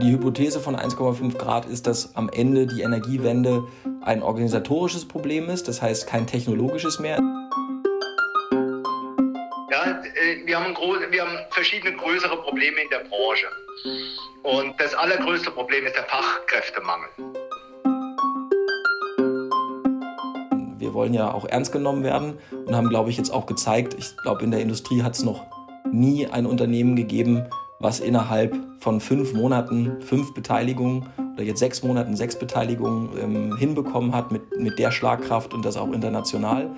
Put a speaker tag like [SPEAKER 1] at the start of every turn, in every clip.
[SPEAKER 1] Die Hypothese von 1,5 Grad ist, dass am Ende die Energiewende ein organisatorisches Problem ist, das heißt kein technologisches mehr.
[SPEAKER 2] Ja, äh, wir haben, wir haben verschiedene größere Probleme in der Branche. Und das allergrößte Problem ist der Fachkräftemangel.
[SPEAKER 1] Wir wollen ja auch ernst genommen werden und haben, glaube ich, jetzt auch gezeigt, ich glaube, in der Industrie hat es noch nie ein Unternehmen gegeben, was innerhalb von fünf Monaten fünf Beteiligungen oder jetzt sechs Monaten sechs Beteiligungen ähm, hinbekommen hat mit, mit der Schlagkraft und das auch international.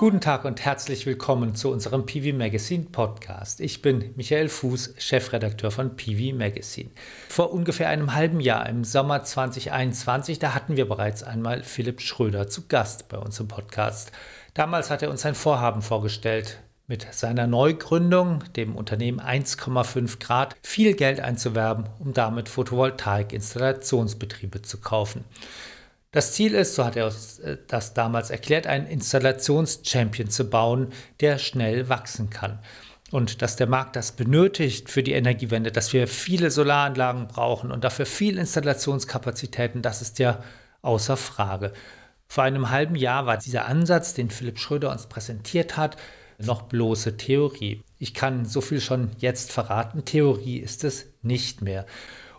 [SPEAKER 3] Guten Tag und herzlich willkommen zu unserem PV Magazine Podcast. Ich bin Michael Fuß, Chefredakteur von PV Magazine. Vor ungefähr einem halben Jahr, im Sommer 2021, da hatten wir bereits einmal Philipp Schröder zu Gast bei uns im Podcast. Damals hat er uns sein Vorhaben vorgestellt, mit seiner Neugründung, dem Unternehmen 1,5 Grad, viel Geld einzuwerben, um damit Photovoltaik-Installationsbetriebe zu kaufen. Das Ziel ist, so hat er äh, das damals erklärt, einen Installationschampion zu bauen, der schnell wachsen kann. Und dass der Markt das benötigt für die Energiewende, dass wir viele Solaranlagen brauchen und dafür viel Installationskapazitäten, das ist ja außer Frage. Vor einem halben Jahr war dieser Ansatz, den Philipp Schröder uns präsentiert hat, noch bloße Theorie. Ich kann so viel schon jetzt verraten, Theorie ist es nicht mehr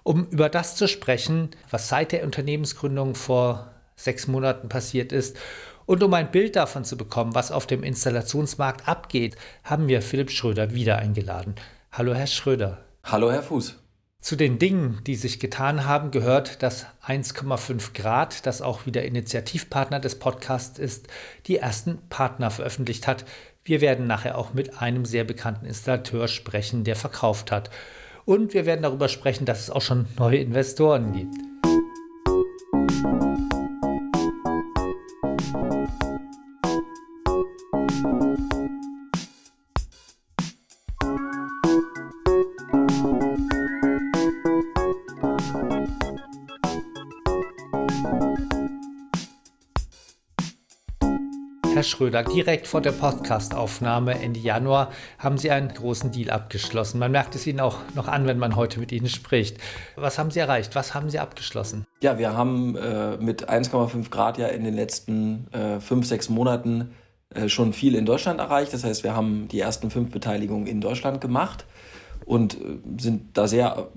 [SPEAKER 3] um über das zu sprechen, was seit der Unternehmensgründung vor sechs Monaten passiert ist. Und um ein Bild davon zu bekommen, was auf dem Installationsmarkt abgeht, haben wir Philipp Schröder wieder eingeladen. Hallo, Herr Schröder.
[SPEAKER 1] Hallo, Herr Fuß.
[SPEAKER 3] Zu den Dingen, die sich getan haben, gehört, dass 1,5 Grad, das auch wieder Initiativpartner des Podcasts ist, die ersten Partner veröffentlicht hat. Wir werden nachher auch mit einem sehr bekannten Installateur sprechen, der verkauft hat. Und wir werden darüber sprechen, dass es auch schon neue Investoren gibt. Schröder, direkt vor der Podcastaufnahme Ende Januar haben Sie einen großen Deal abgeschlossen. Man merkt es Ihnen auch noch an, wenn man heute mit Ihnen spricht. Was haben Sie erreicht? Was haben Sie abgeschlossen?
[SPEAKER 1] Ja, wir haben äh, mit 1,5 Grad ja in den letzten äh, fünf, sechs Monaten äh, schon viel in Deutschland erreicht. Das heißt, wir haben die ersten fünf Beteiligungen in Deutschland gemacht und äh, sind da sehr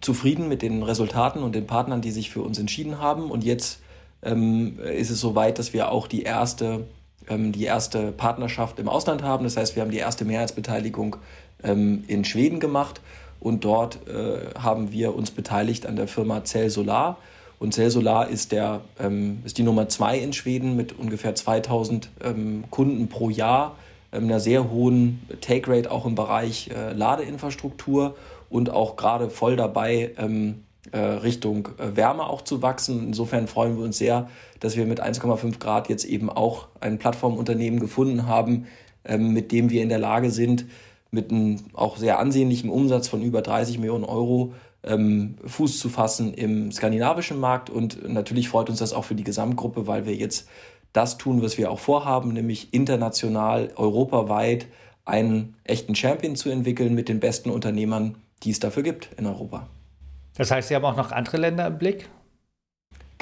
[SPEAKER 1] zufrieden mit den Resultaten und den Partnern, die sich für uns entschieden haben. Und jetzt ähm, ist es soweit, dass wir auch die erste die erste Partnerschaft im Ausland haben. Das heißt, wir haben die erste Mehrheitsbeteiligung ähm, in Schweden gemacht und dort äh, haben wir uns beteiligt an der Firma Cell Solar. Und Cell Solar ist, der, ähm, ist die Nummer zwei in Schweden mit ungefähr 2000 ähm, Kunden pro Jahr, ähm, einer sehr hohen Take Rate auch im Bereich äh, Ladeinfrastruktur und auch gerade voll dabei, ähm, Richtung äh, Wärme auch zu wachsen. Insofern freuen wir uns sehr, dass wir mit 1,5 Grad jetzt eben auch ein Plattformunternehmen gefunden haben, ähm, mit dem wir in der Lage sind, mit einem auch sehr ansehnlichen Umsatz von über 30 Millionen Euro ähm, Fuß zu fassen im skandinavischen Markt. Und natürlich freut uns das auch für die Gesamtgruppe, weil wir jetzt das tun, was wir auch vorhaben, nämlich international, europaweit einen echten Champion zu entwickeln mit den besten Unternehmern, die es dafür gibt in Europa.
[SPEAKER 3] Das heißt, Sie haben auch noch andere Länder im Blick?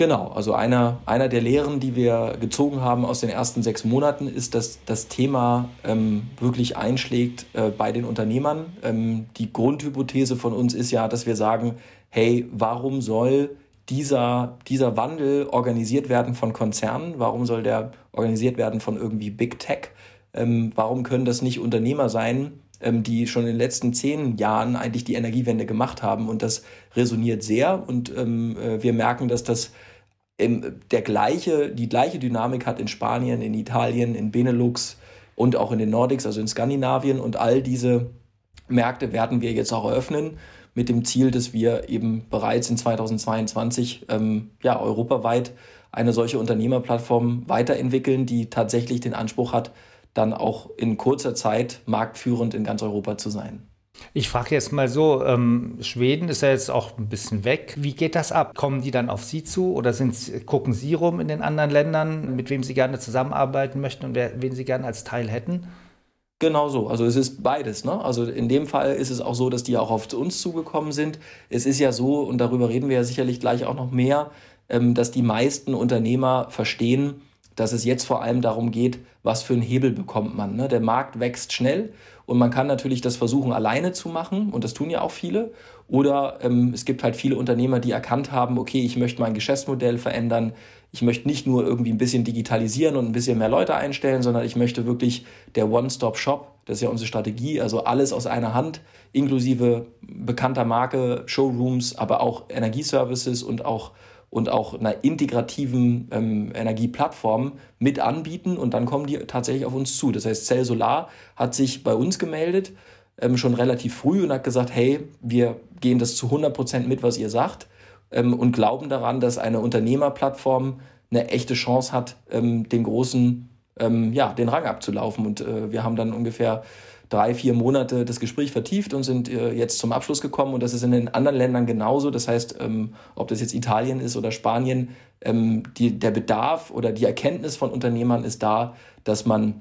[SPEAKER 1] Genau, also einer, einer der Lehren, die wir gezogen haben aus den ersten sechs Monaten, ist, dass das Thema ähm, wirklich einschlägt äh, bei den Unternehmern. Ähm, die Grundhypothese von uns ist ja, dass wir sagen, hey, warum soll dieser, dieser Wandel organisiert werden von Konzernen? Warum soll der organisiert werden von irgendwie Big Tech? Ähm, warum können das nicht Unternehmer sein, die schon in den letzten zehn Jahren eigentlich die Energiewende gemacht haben. Und das resoniert sehr. Und ähm, äh, wir merken, dass das ähm, der gleiche, die gleiche Dynamik hat in Spanien, in Italien, in Benelux und auch in den Nordics, also in Skandinavien. Und all diese Märkte werden wir jetzt auch eröffnen mit dem Ziel, dass wir eben bereits in 2022 ähm, ja, europaweit eine solche Unternehmerplattform weiterentwickeln, die tatsächlich den Anspruch hat, dann auch in kurzer Zeit marktführend in ganz Europa zu sein.
[SPEAKER 3] Ich frage jetzt mal so, ähm, Schweden ist ja jetzt auch ein bisschen weg. Wie geht das ab? Kommen die dann auf Sie zu oder sind, gucken Sie rum in den anderen Ländern, mit wem Sie gerne zusammenarbeiten möchten und wer, wen Sie gerne als Teil hätten?
[SPEAKER 1] Genau so. Also es ist beides. Ne? Also in dem Fall ist es auch so, dass die auch auf uns zugekommen sind. Es ist ja so, und darüber reden wir ja sicherlich gleich auch noch mehr, ähm, dass die meisten Unternehmer verstehen, dass es jetzt vor allem darum geht, was für einen Hebel bekommt man. Ne? Der Markt wächst schnell und man kann natürlich das versuchen, alleine zu machen und das tun ja auch viele. Oder ähm, es gibt halt viele Unternehmer, die erkannt haben, okay, ich möchte mein Geschäftsmodell verändern, ich möchte nicht nur irgendwie ein bisschen digitalisieren und ein bisschen mehr Leute einstellen, sondern ich möchte wirklich der One-Stop-Shop, das ist ja unsere Strategie, also alles aus einer Hand, inklusive bekannter Marke, Showrooms, aber auch Energieservices und auch und auch einer integrativen ähm, Energieplattform mit anbieten und dann kommen die tatsächlich auf uns zu. Das heißt, Cell Solar hat sich bei uns gemeldet, ähm, schon relativ früh und hat gesagt, hey, wir gehen das zu 100 Prozent mit, was ihr sagt ähm, und glauben daran, dass eine Unternehmerplattform eine echte Chance hat, ähm, den großen, ähm, ja, den Rang abzulaufen. Und äh, wir haben dann ungefähr drei, vier Monate das Gespräch vertieft und sind äh, jetzt zum Abschluss gekommen. Und das ist in den anderen Ländern genauso. Das heißt, ähm, ob das jetzt Italien ist oder Spanien, ähm, der Bedarf oder die Erkenntnis von Unternehmern ist da, dass man,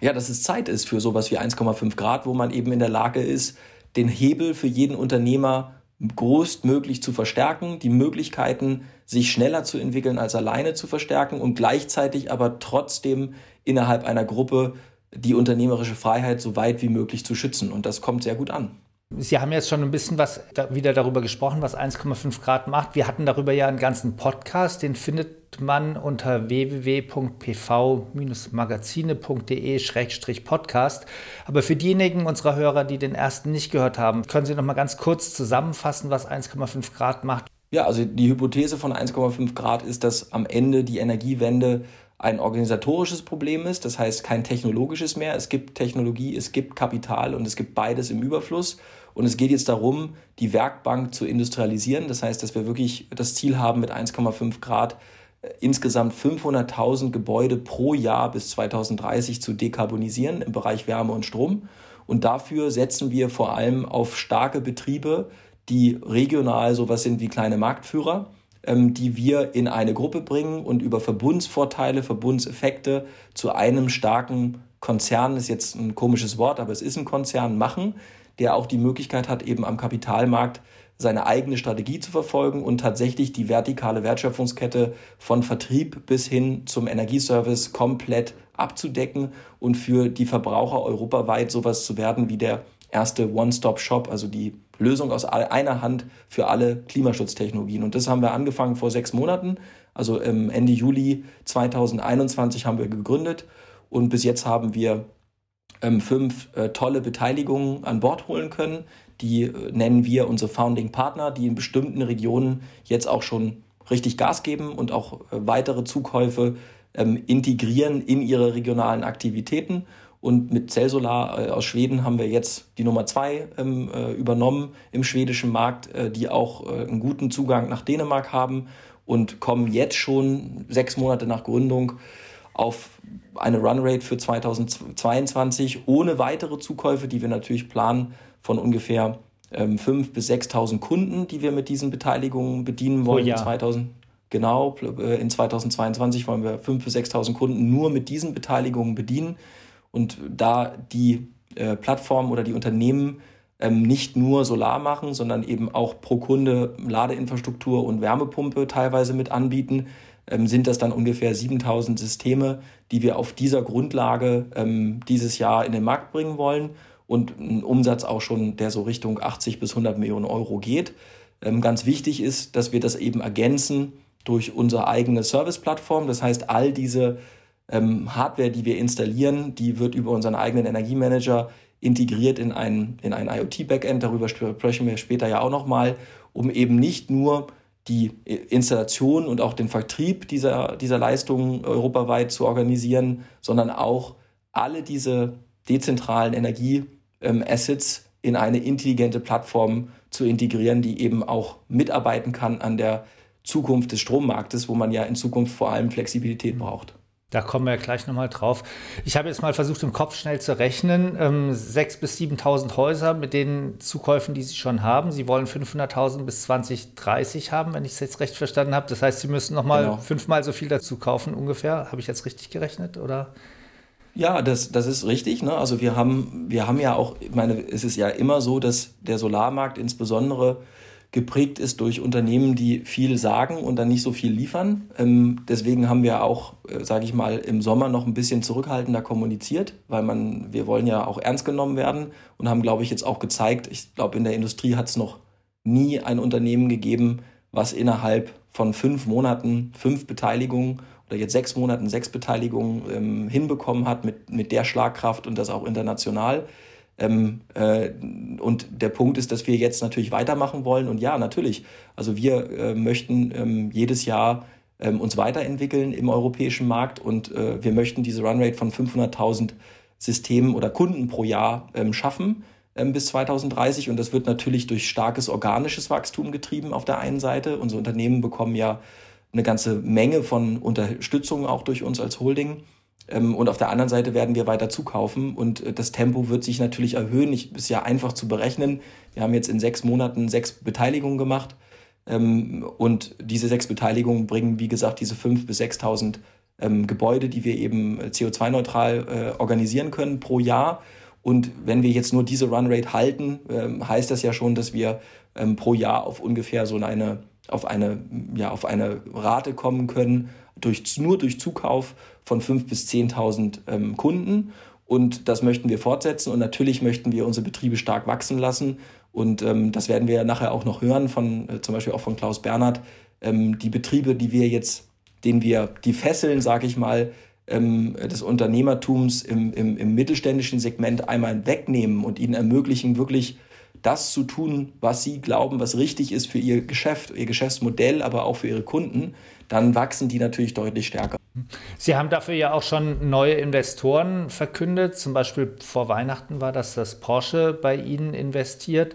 [SPEAKER 1] ja, dass es Zeit ist für sowas wie 1,5 Grad, wo man eben in der Lage ist, den Hebel für jeden Unternehmer größtmöglich zu verstärken, die Möglichkeiten, sich schneller zu entwickeln als alleine zu verstärken und gleichzeitig aber trotzdem innerhalb einer Gruppe die unternehmerische Freiheit so weit wie möglich zu schützen. Und das kommt sehr gut an.
[SPEAKER 3] Sie haben jetzt schon ein bisschen was da wieder darüber gesprochen, was 1,5 Grad macht. Wir hatten darüber ja einen ganzen Podcast, den findet man unter www.pv-magazine.de-podcast. Aber für diejenigen unserer Hörer, die den ersten nicht gehört haben, können Sie noch mal ganz kurz zusammenfassen, was 1,5 Grad macht?
[SPEAKER 1] Ja, also die Hypothese von 1,5 Grad ist, dass am Ende die Energiewende ein organisatorisches Problem ist, das heißt kein technologisches mehr. Es gibt Technologie, es gibt Kapital und es gibt beides im Überfluss. Und es geht jetzt darum, die Werkbank zu industrialisieren. Das heißt, dass wir wirklich das Ziel haben, mit 1,5 Grad äh, insgesamt 500.000 Gebäude pro Jahr bis 2030 zu dekarbonisieren im Bereich Wärme und Strom. Und dafür setzen wir vor allem auf starke Betriebe, die regional sowas sind wie kleine Marktführer ähm, die wir in eine Gruppe bringen und über Verbundsvorteile, Verbundseffekte zu einem starken Konzern, ist jetzt ein komisches Wort, aber es ist ein Konzern, machen, der auch die Möglichkeit hat, eben am Kapitalmarkt seine eigene Strategie zu verfolgen und tatsächlich die vertikale Wertschöpfungskette von Vertrieb bis hin zum Energieservice komplett abzudecken und für die Verbraucher europaweit sowas zu werden wie der erste One-Stop-Shop, also die Lösung aus einer Hand für alle Klimaschutztechnologien. Und das haben wir angefangen vor sechs Monaten. Also Ende Juli 2021 haben wir gegründet und bis jetzt haben wir ähm, fünf äh, tolle Beteiligungen an Bord holen können. Die äh, nennen wir unsere Founding Partner, die in bestimmten Regionen jetzt auch schon richtig Gas geben und auch äh, weitere Zukäufe ähm, integrieren in ihre regionalen Aktivitäten. Und mit Cellsolar äh, aus Schweden haben wir jetzt die Nummer zwei ähm, äh, übernommen im schwedischen Markt, äh, die auch äh, einen guten Zugang nach Dänemark haben und kommen jetzt schon sechs Monate nach Gründung auf eine Runrate für 2022 ohne weitere Zukäufe, die wir natürlich planen von ungefähr ähm, 5.000 bis 6.000 Kunden, die wir mit diesen Beteiligungen bedienen wollen. Oh ja. 2000, genau, äh, in 2022 wollen wir 5.000 bis 6.000 Kunden nur mit diesen Beteiligungen bedienen. Und da die äh, Plattformen oder die Unternehmen ähm, nicht nur Solar machen, sondern eben auch pro Kunde Ladeinfrastruktur und Wärmepumpe teilweise mit anbieten, ähm, sind das dann ungefähr 7000 Systeme, die wir auf dieser Grundlage ähm, dieses Jahr in den Markt bringen wollen und ein Umsatz auch schon, der so Richtung 80 bis 100 Millionen Euro geht. Ähm, ganz wichtig ist, dass wir das eben ergänzen durch unsere eigene Service-Plattform. Das heißt, all diese ähm, Hardware, die wir installieren, die wird über unseren eigenen Energiemanager integriert in ein, in ein IoT-Backend. Darüber sprechen wir später ja auch nochmal, um eben nicht nur die Installation und auch den Vertrieb dieser, dieser Leistungen europaweit zu organisieren, sondern auch alle diese dezentralen Energie-Assets ähm, in eine intelligente Plattform zu integrieren, die eben auch mitarbeiten kann an der Zukunft des Strommarktes, wo man ja in Zukunft vor allem Flexibilität braucht.
[SPEAKER 3] Da kommen wir gleich nochmal drauf. Ich habe jetzt mal versucht, im Kopf schnell zu rechnen. Ähm, 6.000 bis 7.000 Häuser mit den Zukäufen, die Sie schon haben. Sie wollen 500.000 bis 2030 haben, wenn ich es jetzt recht verstanden habe. Das heißt, Sie müssen nochmal genau. fünfmal so viel dazu kaufen ungefähr. Habe ich jetzt richtig gerechnet? Oder?
[SPEAKER 1] Ja, das, das ist richtig. Ne? Also wir haben, wir haben ja auch, ich meine, es ist ja immer so, dass der Solarmarkt insbesondere geprägt ist durch Unternehmen, die viel sagen und dann nicht so viel liefern. Ähm, deswegen haben wir auch, äh, sage ich mal, im Sommer noch ein bisschen zurückhaltender kommuniziert, weil man, wir wollen ja auch ernst genommen werden und haben, glaube ich, jetzt auch gezeigt, ich glaube, in der Industrie hat es noch nie ein Unternehmen gegeben, was innerhalb von fünf Monaten fünf Beteiligungen oder jetzt sechs Monaten sechs Beteiligungen ähm, hinbekommen hat mit, mit der Schlagkraft und das auch international. Ähm, äh, und der Punkt ist, dass wir jetzt natürlich weitermachen wollen. Und ja, natürlich. Also wir äh, möchten ähm, jedes Jahr ähm, uns weiterentwickeln im europäischen Markt und äh, wir möchten diese Runrate von 500.000 Systemen oder Kunden pro Jahr ähm, schaffen ähm, bis 2030. Und das wird natürlich durch starkes organisches Wachstum getrieben auf der einen Seite. Unsere Unternehmen bekommen ja eine ganze Menge von Unterstützung auch durch uns als Holding. Ähm, und auf der anderen Seite werden wir weiter zukaufen und äh, das Tempo wird sich natürlich erhöhen. Ich, ist ja einfach zu berechnen. Wir haben jetzt in sechs Monaten sechs Beteiligungen gemacht ähm, und diese sechs Beteiligungen bringen, wie gesagt, diese fünf bis 6.000 ähm, Gebäude, die wir eben äh, CO2-neutral äh, organisieren können pro Jahr. Und wenn wir jetzt nur diese Runrate halten, heißt das ja schon, dass wir pro Jahr auf ungefähr so eine, auf eine, ja, auf eine Rate kommen können, durch, nur durch Zukauf von 5.000 bis 10.000 ähm, Kunden. Und das möchten wir fortsetzen. Und natürlich möchten wir unsere Betriebe stark wachsen lassen. Und ähm, das werden wir ja nachher auch noch hören, von, äh, zum Beispiel auch von Klaus Bernhard. Ähm, die Betriebe, die wir jetzt, denen wir die Fesseln, sage ich mal, ähm, des Unternehmertums im, im, im mittelständischen Segment einmal wegnehmen und ihnen ermöglichen, wirklich das zu tun, was sie glauben, was richtig ist für ihr Geschäft, ihr Geschäftsmodell, aber auch für ihre Kunden, dann wachsen die natürlich deutlich stärker.
[SPEAKER 3] Sie haben dafür ja auch schon neue Investoren verkündet. Zum Beispiel vor Weihnachten war das, dass Porsche bei Ihnen investiert.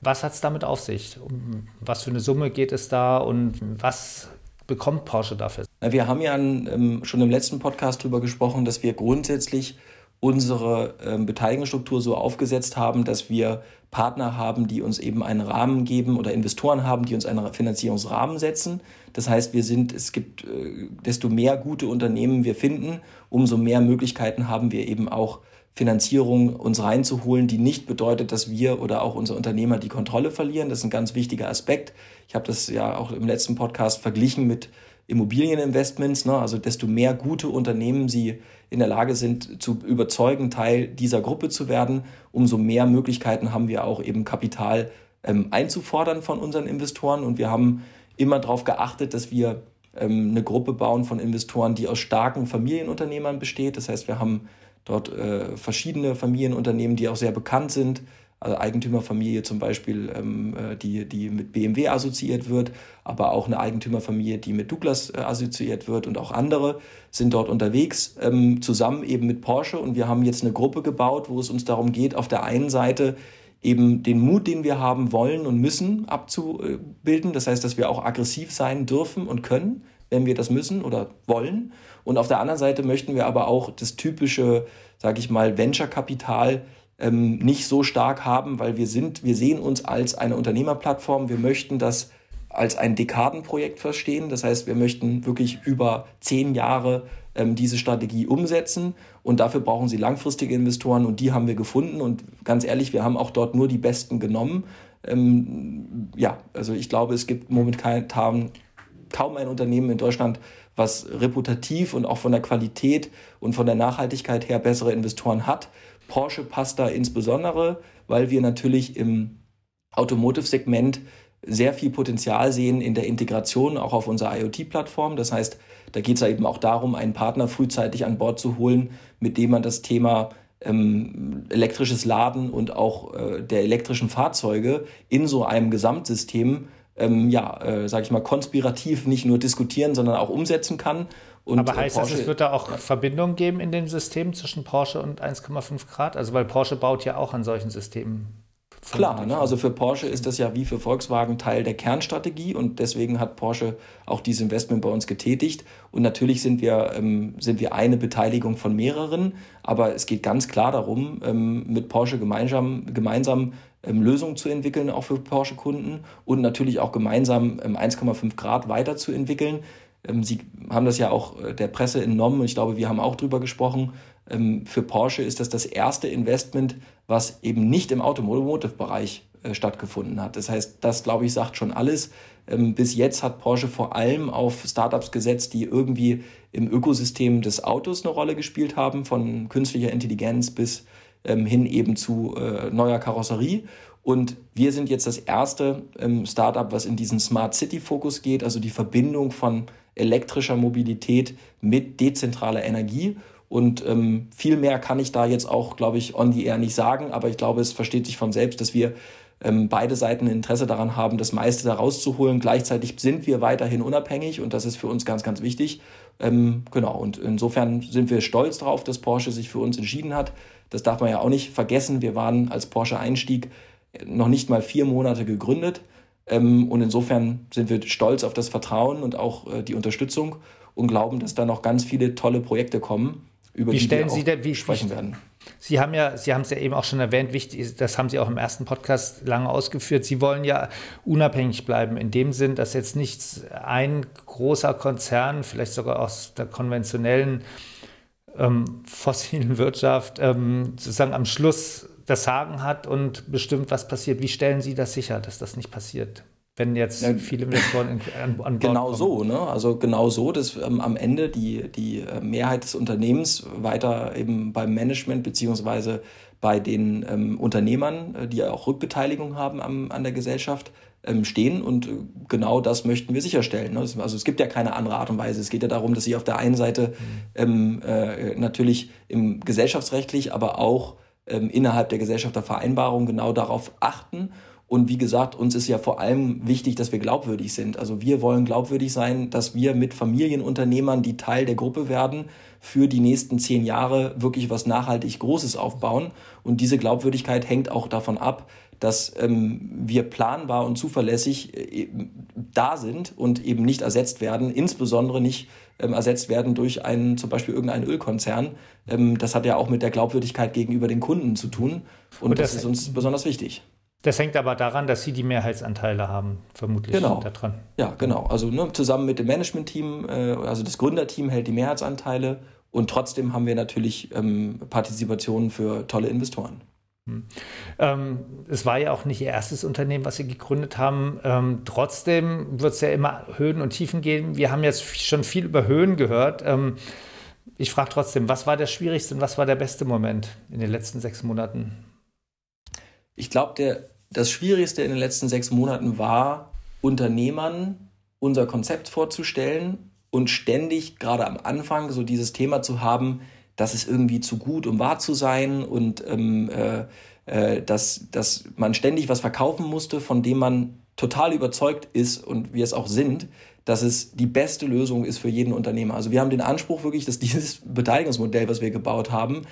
[SPEAKER 3] Was hat es damit auf sich? Um was für eine Summe geht es da und was bekommt Porsche dafür?
[SPEAKER 1] Wir haben ja ähm, schon im letzten Podcast darüber gesprochen, dass wir grundsätzlich unsere ähm, Beteiligungsstruktur so aufgesetzt haben, dass wir Partner haben, die uns eben einen Rahmen geben oder Investoren haben, die uns einen Finanzierungsrahmen setzen. Das heißt, wir sind, es gibt, äh, desto mehr gute Unternehmen wir finden, umso mehr Möglichkeiten haben wir eben auch Finanzierung uns reinzuholen, die nicht bedeutet, dass wir oder auch unsere Unternehmer die Kontrolle verlieren. Das ist ein ganz wichtiger Aspekt. Ich habe das ja auch im letzten Podcast verglichen mit Immobilieninvestments. Ne? Also desto mehr gute Unternehmen sie in der Lage sind, zu überzeugen, Teil dieser Gruppe zu werden, umso mehr Möglichkeiten haben wir auch eben Kapital ähm, einzufordern von unseren Investoren. Und wir haben immer darauf geachtet, dass wir ähm, eine Gruppe bauen von Investoren, die aus starken Familienunternehmern besteht. Das heißt, wir haben dort äh, verschiedene Familienunternehmen, die auch sehr bekannt sind also Eigentümerfamilie zum Beispiel, ähm, äh, die, die mit BMW assoziiert wird, aber auch eine Eigentümerfamilie, die mit Douglas äh, assoziiert wird und auch andere sind dort unterwegs, ähm, zusammen eben mit Porsche. Und wir haben jetzt eine Gruppe gebaut, wo es uns darum geht, auf der einen Seite eben den Mut, den wir haben wollen und müssen, abzubilden. Das heißt, dass wir auch aggressiv sein dürfen und können, wenn wir das müssen oder wollen. Und auf der anderen Seite möchten wir aber auch das typische, sage ich mal, Venture-Kapital ähm, nicht so stark haben, weil wir sind, wir sehen uns als eine Unternehmerplattform. Wir möchten das als ein Dekadenprojekt verstehen. Das heißt, wir möchten wirklich über zehn Jahre ähm, diese Strategie umsetzen und dafür brauchen sie langfristige Investoren und die haben wir gefunden und ganz ehrlich, wir haben auch dort nur die Besten genommen. Ähm, ja, also ich glaube, es gibt momentan kaum ein Unternehmen in Deutschland, was reputativ und auch von der Qualität und von der Nachhaltigkeit her bessere Investoren hat. Porsche passt da insbesondere, weil wir natürlich im Automotive-Segment sehr viel Potenzial sehen in der Integration auch auf unserer IoT-Plattform. Das heißt, da geht es eben auch darum, einen Partner frühzeitig an Bord zu holen, mit dem man das Thema ähm, elektrisches Laden und auch äh, der elektrischen Fahrzeuge in so einem Gesamtsystem, ähm, ja, äh, sage ich mal, konspirativ nicht nur diskutieren, sondern auch umsetzen kann.
[SPEAKER 3] Und Aber heißt Porsche, das, es wird da auch Verbindungen geben in dem System zwischen Porsche und 1,5 Grad? Also weil Porsche baut ja auch an solchen Systemen.
[SPEAKER 1] Klar, ne? also für Porsche ist das ja wie für Volkswagen Teil der Kernstrategie und deswegen hat Porsche auch dieses Investment bei uns getätigt. Und natürlich sind wir, ähm, sind wir eine Beteiligung von mehreren, aber es geht ganz klar darum, ähm, mit Porsche gemeinsam, gemeinsam ähm, Lösungen zu entwickeln, auch für Porsche-Kunden und natürlich auch gemeinsam 1,5 ähm, Grad weiterzuentwickeln. Ähm, Sie haben das ja auch äh, der Presse entnommen und ich glaube, wir haben auch drüber gesprochen. Ähm, für Porsche ist das das erste Investment, was eben nicht im Automotive-Bereich äh, stattgefunden hat. Das heißt, das, glaube ich, sagt schon alles. Ähm, bis jetzt hat Porsche vor allem auf Startups gesetzt, die irgendwie im Ökosystem des Autos eine Rolle gespielt haben, von künstlicher Intelligenz bis hin eben zu äh, neuer Karosserie. Und wir sind jetzt das erste Startup, was in diesen Smart City Fokus geht, also die Verbindung von elektrischer Mobilität mit dezentraler Energie. Und ähm, viel mehr kann ich da jetzt auch, glaube ich, on the air nicht sagen, aber ich glaube, es versteht sich von selbst, dass wir ähm, beide Seiten Interesse daran haben, das meiste da rauszuholen. Gleichzeitig sind wir weiterhin unabhängig und das ist für uns ganz, ganz wichtig. Ähm, genau, und insofern sind wir stolz darauf, dass Porsche sich für uns entschieden hat. Das darf man ja auch nicht vergessen. Wir waren als Porsche Einstieg noch nicht mal vier Monate gegründet. Ähm, und insofern sind wir stolz auf das Vertrauen und auch äh, die Unterstützung und glauben, dass da noch ganz viele tolle Projekte kommen,
[SPEAKER 3] über wie die stellen wir Sie denn, wie, sprechen werden. Sie haben ja, Sie haben es ja eben auch schon erwähnt, wichtig, das haben Sie auch im ersten Podcast lange ausgeführt. Sie wollen ja unabhängig bleiben, in dem Sinn, dass jetzt nicht ein großer Konzern, vielleicht sogar aus der konventionellen ähm, fossilen Wirtschaft, ähm, sozusagen am Schluss das Sagen hat und bestimmt, was passiert. Wie stellen Sie das sicher, dass das nicht passiert? wenn jetzt viele Investoren an, an Bord
[SPEAKER 1] Genau
[SPEAKER 3] kommen.
[SPEAKER 1] so, ne? Also genau so, dass ähm, am Ende die, die äh, Mehrheit des Unternehmens weiter eben beim Management beziehungsweise bei den ähm, Unternehmern, äh, die ja auch Rückbeteiligung haben am, an der Gesellschaft, ähm, stehen. Und äh, genau das möchten wir sicherstellen. Ne? Also es gibt ja keine andere Art und Weise. Es geht ja darum, dass sie auf der einen Seite mhm. ähm, äh, natürlich im gesellschaftsrechtlich, aber auch ähm, innerhalb der Gesellschaftervereinbarung genau darauf achten und wie gesagt, uns ist ja vor allem wichtig, dass wir glaubwürdig sind. Also wir wollen glaubwürdig sein, dass wir mit Familienunternehmern, die Teil der Gruppe werden, für die nächsten zehn Jahre wirklich was nachhaltig Großes aufbauen. Und diese Glaubwürdigkeit hängt auch davon ab, dass ähm, wir planbar und zuverlässig äh, da sind und eben nicht ersetzt werden, insbesondere nicht ähm, ersetzt werden durch einen, zum Beispiel irgendeinen Ölkonzern. Ähm, das hat ja auch mit der Glaubwürdigkeit gegenüber den Kunden zu tun. Und, und das, das ist uns besonders wichtig.
[SPEAKER 3] Das hängt aber daran, dass Sie die Mehrheitsanteile haben, vermutlich
[SPEAKER 1] genau.
[SPEAKER 3] daran.
[SPEAKER 1] Ja, genau. Also ne, zusammen mit dem Managementteam, äh, also das Gründerteam hält die Mehrheitsanteile und trotzdem haben wir natürlich ähm, Partizipationen für tolle Investoren.
[SPEAKER 3] Hm. Ähm, es war ja auch nicht Ihr erstes Unternehmen, was Sie gegründet haben. Ähm, trotzdem wird es ja immer Höhen und Tiefen geben. Wir haben jetzt schon viel über Höhen gehört. Ähm, ich frage trotzdem, was war der schwierigste und was war der beste Moment in den letzten sechs Monaten?
[SPEAKER 1] Ich glaube, das Schwierigste in den letzten sechs Monaten war, Unternehmern unser Konzept vorzustellen und ständig, gerade am Anfang, so dieses Thema zu haben, das ist irgendwie zu gut, um wahr zu sein und ähm, äh, äh, dass, dass man ständig was verkaufen musste, von dem man total überzeugt ist und wir es auch sind, dass es die beste Lösung ist für jeden Unternehmer. Also wir haben den Anspruch wirklich, dass dieses Beteiligungsmodell, was wir gebaut haben,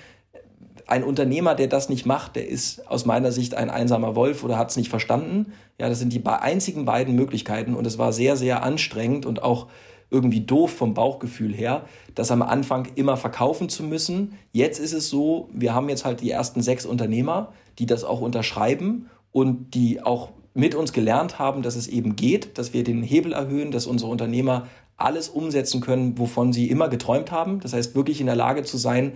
[SPEAKER 1] ein Unternehmer, der das nicht macht, der ist aus meiner Sicht ein einsamer Wolf oder hat es nicht verstanden. Ja, das sind die einzigen beiden Möglichkeiten und es war sehr, sehr anstrengend und auch irgendwie doof vom Bauchgefühl her, das am Anfang immer verkaufen zu müssen. Jetzt ist es so, wir haben jetzt halt die ersten sechs Unternehmer, die das auch unterschreiben und die auch mit uns gelernt haben, dass es eben geht, dass wir den Hebel erhöhen, dass unsere Unternehmer alles umsetzen können, wovon sie immer geträumt haben. Das heißt, wirklich in der Lage zu sein,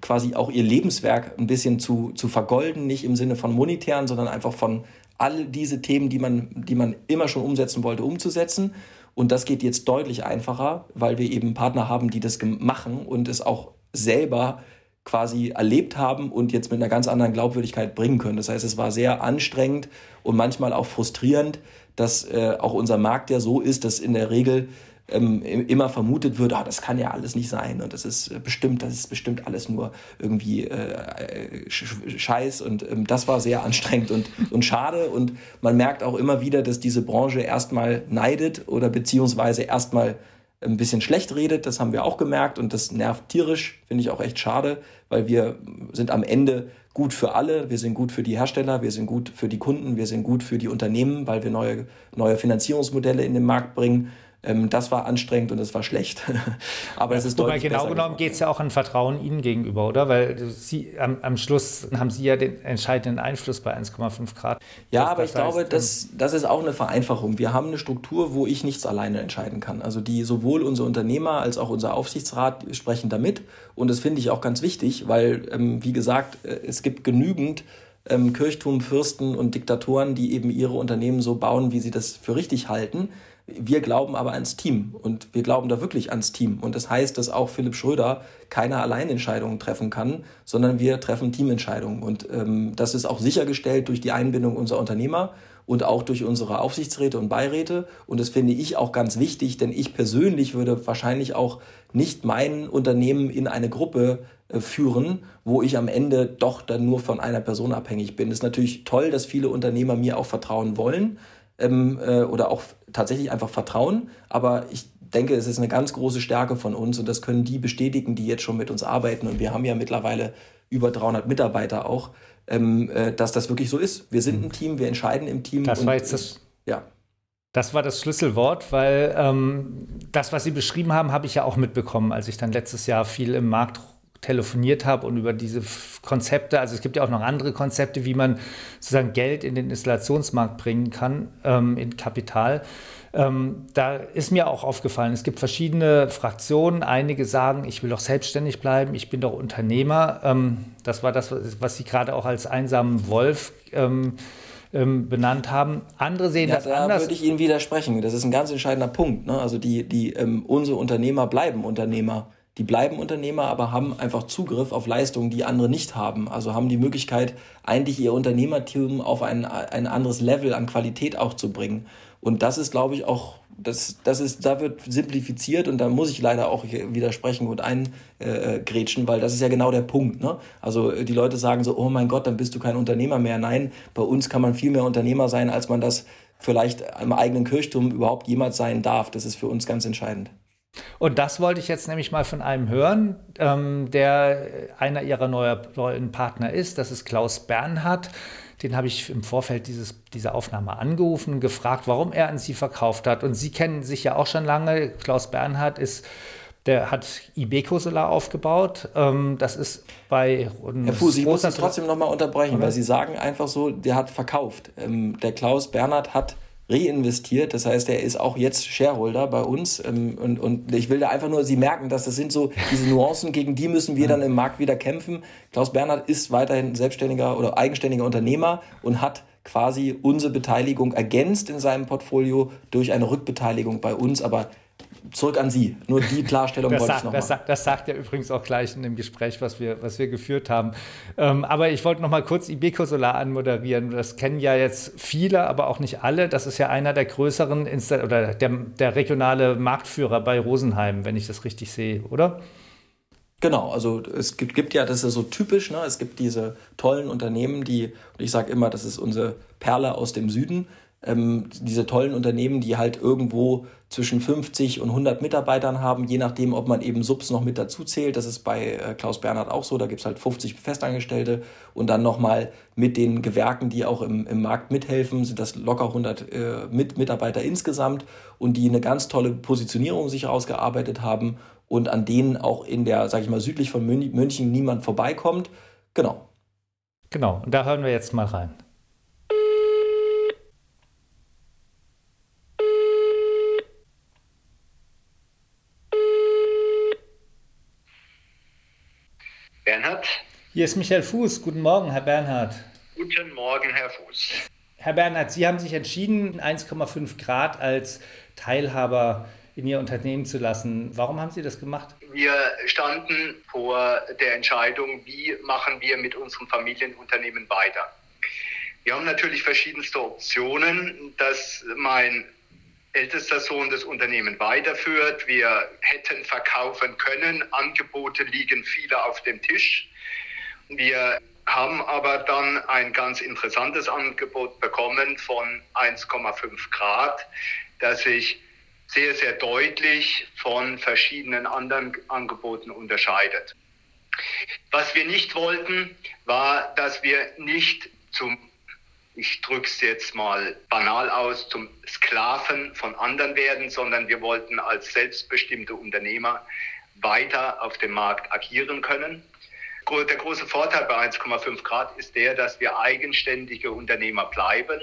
[SPEAKER 1] quasi auch ihr Lebenswerk ein bisschen zu, zu vergolden, nicht im Sinne von monetären, sondern einfach von all diese Themen, die man, die man immer schon umsetzen wollte, umzusetzen. Und das geht jetzt deutlich einfacher, weil wir eben Partner haben, die das machen und es auch selber quasi erlebt haben und jetzt mit einer ganz anderen Glaubwürdigkeit bringen können. Das heißt, es war sehr anstrengend und manchmal auch frustrierend, dass äh, auch unser Markt ja so ist, dass in der Regel ähm, immer vermutet wird, ah, das kann ja alles nicht sein und das ist äh, bestimmt, das ist bestimmt alles nur irgendwie äh, Scheiß und ähm, das war sehr anstrengend und, und schade und man merkt auch immer wieder, dass diese Branche erstmal neidet oder beziehungsweise erstmal ein bisschen schlecht redet, das haben wir auch gemerkt und das nervt tierisch, finde ich auch echt schade, weil wir sind am Ende gut für alle, wir sind gut für die Hersteller, wir sind gut für die Kunden, wir sind gut für die Unternehmen, weil wir neue, neue Finanzierungsmodelle in den Markt bringen Ähm, das war anstrengend und das war schlecht. Aber es ist
[SPEAKER 3] Wobei
[SPEAKER 1] deutlich
[SPEAKER 3] genau genommen geht es ja auch an Vertrauen Ihnen gegenüber, oder? Weil Sie, am, am, Schluss haben Sie ja den entscheidenden Einfluss bei 1,5 Grad.
[SPEAKER 1] Ja, das, aber ich heißt, glaube, das, das ist auch eine Vereinfachung. Wir haben eine Struktur, wo ich nichts alleine entscheiden kann. Also die sowohl unser Unternehmer als auch unser Aufsichtsrat sprechen damit. Und das finde ich auch ganz wichtig, weil, ähm, wie gesagt, äh, es gibt genügend ähm, Kirchtum, Fürsten und Diktatoren, die eben ihre Unternehmen so bauen, wie sie das für richtig halten. Wir glauben aber ans Team und wir glauben da wirklich ans Team. Und das heißt, dass auch Philipp Schröder keine Alleinentscheidungen treffen kann, sondern wir treffen Teamentscheidungen. Und ähm, das ist auch sichergestellt durch die Einbindung unserer Unternehmer und auch durch unsere Aufsichtsräte und Beiräte. Und das finde ich auch ganz wichtig, denn ich persönlich würde wahrscheinlich auch nicht mein Unternehmen in eine Gruppe führen, wo ich am Ende doch dann nur von einer Person abhängig bin. Es ist natürlich toll, dass viele Unternehmer mir auch vertrauen wollen ähm, äh, oder auch tatsächlich einfach vertrauen. Aber ich denke, es ist eine ganz große Stärke von uns und das können die bestätigen, die jetzt schon mit uns arbeiten. Und wir haben ja mittlerweile über 300 Mitarbeiter auch, ähm, äh, dass das wirklich so ist. Wir sind ein Team, wir entscheiden im Team.
[SPEAKER 3] Das war jetzt das. Ja. Das war das Schlüsselwort, weil ähm, das, was Sie beschrieben haben, habe ich ja auch mitbekommen, als ich dann letztes Jahr viel im Markt telefoniert habe und über diese Konzepte, also es gibt ja auch noch andere Konzepte, wie man sozusagen Geld in den Installationsmarkt bringen kann, ähm, in Kapital. Ähm, da ist mir auch aufgefallen, es gibt verschiedene Fraktionen. Einige sagen, ich will doch selbstständig bleiben, ich bin doch Unternehmer. Ähm, das war das, was Sie gerade auch als einsamen Wolf ähm, ähm, benannt haben. Andere sehen ja, das
[SPEAKER 1] da
[SPEAKER 3] anders.
[SPEAKER 1] Da würde ich Ihnen widersprechen. Das ist ein ganz entscheidender Punkt. Ne? Also die, die, ähm, unsere Unternehmer bleiben Unternehmer. Die bleiben Unternehmer, aber haben einfach Zugriff auf Leistungen, die andere nicht haben. Also haben die Möglichkeit, eigentlich ihr Unternehmertum auf ein, ein anderes Level an Qualität auch zu bringen. Und das ist, glaube ich, auch, das, das ist, da wird simplifiziert und da muss ich leider auch widersprechen und eingrätschen, äh, weil das ist ja genau der Punkt. Ne? Also die Leute sagen so, oh mein Gott, dann bist du kein Unternehmer mehr. Nein, bei uns kann man viel mehr Unternehmer sein, als man das vielleicht im eigenen Kirchturm überhaupt jemals sein darf. Das ist für uns ganz entscheidend.
[SPEAKER 3] Und das wollte ich jetzt nämlich mal von einem hören, ähm, der einer ihrer neuen Partner ist. Das ist Klaus Bernhard. Den habe ich im Vorfeld dieses, dieser Aufnahme angerufen, gefragt, warum er an Sie verkauft hat. Und Sie kennen sich ja auch schon lange. Klaus Bernhard ist der hat Ibeco Solar aufgebaut. Ähm, das ist bei
[SPEAKER 1] Herr Fuß, ich muss das trotzdem nochmal unterbrechen, weil Sie sagen einfach so, der hat verkauft. Ähm, der Klaus Bernhard hat reinvestiert. Das heißt, er ist auch jetzt Shareholder bei uns. Ähm, und, und ich will da einfach nur, Sie merken, dass das sind so diese Nuancen, gegen die müssen wir dann im Markt wieder kämpfen. Klaus Bernhard ist weiterhin selbstständiger oder eigenständiger Unternehmer und hat quasi unsere Beteiligung ergänzt in seinem Portfolio durch eine Rückbeteiligung bei uns. Aber zurück an Sie. Nur die Klarstellung
[SPEAKER 3] das
[SPEAKER 1] wollte
[SPEAKER 3] sagt,
[SPEAKER 1] ich nochmal.
[SPEAKER 3] Das, sagt, das sagt er übrigens auch gleich in dem Gespräch, was wir, was wir geführt haben. Ähm, aber ich wollte noch mal kurz Ibeco Solar anmoderieren. Das kennen ja jetzt viele, aber auch nicht alle. Das ist ja einer der größeren Insta oder der, der regionale Marktführer bei Rosenheim, wenn ich das richtig sehe, oder?
[SPEAKER 1] Genau, also es gibt, gibt, ja, das ist so typisch, ne? es gibt diese tollen Unternehmen, die, und ich sage immer, das ist unsere Perle aus dem Süden, ähm, diese tollen Unternehmen, die halt irgendwo zwischen 50 und 100 Mitarbeitern haben, je nachdem, ob man eben Subs noch mit dazu zählt. Das ist bei äh, Klaus Bernhard auch so. Da gibt's halt 50 Festangestellte und dann nochmal mit den Gewerken, die auch im, im Markt mithelfen, sind das locker 100 äh, mit Mitarbeiter insgesamt und die eine ganz tolle Positionierung sich ausgearbeitet haben und an denen auch in der, sag ich mal, südlich von München niemand vorbeikommt. Genau.
[SPEAKER 3] Genau, und da hören wir jetzt mal rein.
[SPEAKER 2] Bernhard.
[SPEAKER 3] Hier ist Michael Fuß. Guten Morgen, Herr Bernhard.
[SPEAKER 2] Guten Morgen, Herr Fuß.
[SPEAKER 3] Herr Bernhard, Sie haben sich entschieden, 1,5 Grad als Teilhaber in Ihr Unternehmen zu lassen. Warum haben Sie das gemacht?
[SPEAKER 2] Wir standen vor der Entscheidung, wie machen wir mit unserem Familienunternehmen weiter. Wir haben natürlich verschiedenste Optionen, dass mein ältester Sohn das Unternehmen weiterführt. Wir hätten verkaufen können. Angebote liegen viele auf dem Tisch. Wir haben aber dann ein ganz interessantes Angebot bekommen von 1,5 Grad, das sich sehr, sehr deutlich von verschiedenen anderen Angeboten unterscheidet. Was wir nicht wollten, war, dass wir nicht zum ich drücke es jetzt mal banal aus, zum Sklaven von anderen werden, sondern wir wollten als selbstbestimmte Unternehmer weiter auf dem Markt agieren können. Der große Vorteil bei 1,5 Grad ist der, dass wir eigenständige Unternehmer bleiben